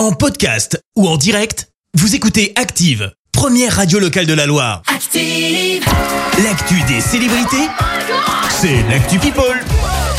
En podcast ou en direct, vous écoutez Active, première radio locale de la Loire. Active. L'actu des célébrités, c'est l'actu People.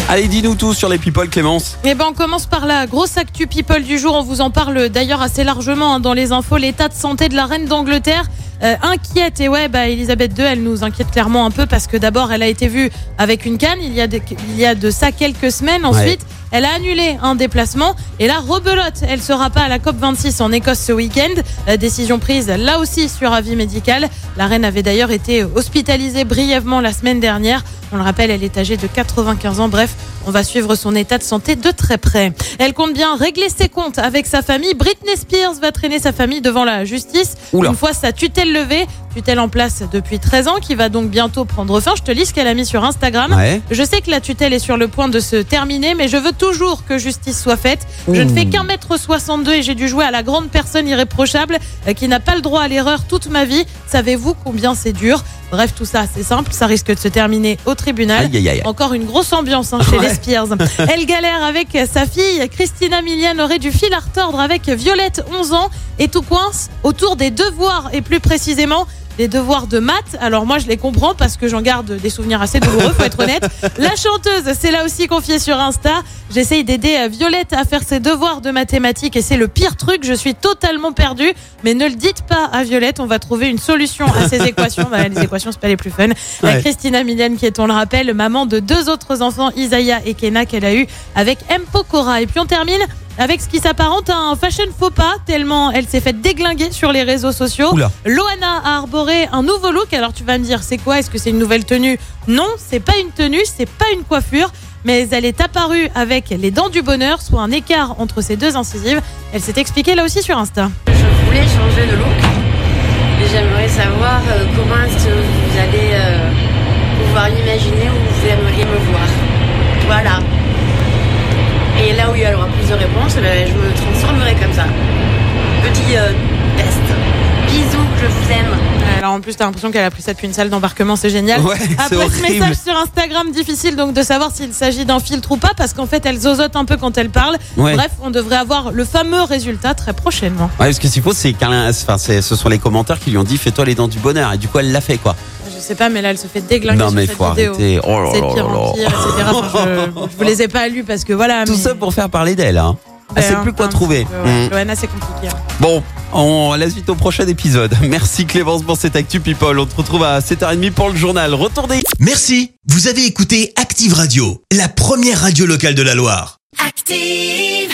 Allez, dis-nous tout sur les people, Clémence. Eh ben, on commence par la grosse actu people du jour. On vous en parle d'ailleurs assez largement hein, dans les infos. L'état de santé de la reine d'Angleterre euh, inquiète. Et ouais, bah, Elisabeth II, elle nous inquiète clairement un peu parce que d'abord, elle a été vue avec une canne il y a de, il y a de ça quelques semaines. Ensuite, elle a annulé un déplacement et là, rebelote. Elle sera pas à la COP26 en Écosse ce week-end. Euh, décision prise là aussi sur avis médical. La reine avait d'ailleurs été hospitalisée brièvement la semaine dernière. On le rappelle, elle est âgée de 95 ans. Bref, on va suivre son état de santé de très près. Elle compte bien régler ses comptes avec sa famille. Britney Spears va traîner sa famille devant la justice Oula. une fois sa tutelle levée. Tutelle en place depuis 13 ans qui va donc bientôt prendre fin. Je te lis ce qu'elle a mis sur Instagram. Ouais. Je sais que la tutelle est sur le point de se terminer, mais je veux toujours que justice soit faite. Je ne fais qu'un mètre 62 et j'ai dû jouer à la grande personne irréprochable euh, qui n'a pas le droit à l'erreur toute ma vie. Savez-vous combien c'est dur? Bref, tout ça, c'est simple. Ça risque de se terminer au tribunal. Aïe, aïe, aïe. Encore une grosse ambiance hein, chez Ouais. les Spears. Elle galère avec sa fille. Christina Milian aurait du fil à retordre avec Violette, 11 ans, et tout coince autour des devoirs, et plus précisément des devoirs de maths. Alors moi, je les comprends parce que j'en garde des souvenirs assez douloureux, faut être honnête. La chanteuse, c'est là aussi confiée sur Insta. J'essaye d'aider euh, Violette à faire ses devoirs de mathématiques et c'est le pire truc. Je suis totalement perdue, mais ne le dites pas à Violette. On va trouver une solution à ces équations. Bah, les équations, c'est pas les plus fun. La Ouais. Christina Milian, qui est, on le rappelle, maman de deux autres enfants, Isaiah et Kena, qu'elle a eu avec M. Pokora. Et puis on termine avec ce qui s'apparente à un fashion faux pas, tellement elle s'est faite déglinguer sur les réseaux sociaux. Oula. Loana a arboré un nouveau look. Alors tu vas me dire, c'est quoi? Est-ce que c'est une nouvelle tenue? Non, c'est pas une tenue, c'est pas une coiffure. Mais elle est apparue avec les dents du bonheur, soit un écart entre ses deux incisives. Elle s'est expliquée là aussi sur Insta. Je voulais changer de look et j'aimerais savoir euh, comment est-ce que vous allez euh, pouvoir l'imaginer où vous aimeriez comme ça. Petit euh, test. Bisous, je vous aime. Alors en plus, t'as l'impression qu'elle a pris ça depuis une salle d'embarquement, c'est génial. Ouais, Après ce message sur Instagram, difficile donc de savoir s'il s'agit d'un filtre ou pas, parce qu'en fait, elle zozote un peu quand elle parle. Ouais. Bref, on devrait avoir le fameux résultat très prochainement. Ouais, parce que s'il faut, c'est enfin, c'est- ce sont les commentaires qui lui ont dit fais-toi les dents du bonheur. Et du coup, elle l'a fait, quoi. Je sais pas, mais là, elle se fait déglinguer non, sur mais cette faut vidéo. Oh C'est pire en pire, etc. Enfin, je, je vous les ai pas lus parce que voilà. Tout mais- ça pour faire parler d'elle, hein. Elle sait plus quoi trouver. ouais. Mm. Loana, c'est compliqué. hein. Bon, on la suite au prochain épisode. Merci Clémence pour cette Actu People. On te retrouve à 7h30 pour le journal. Retour des Merci, vous avez écouté Active Radio, la première radio locale de la Loire. Active.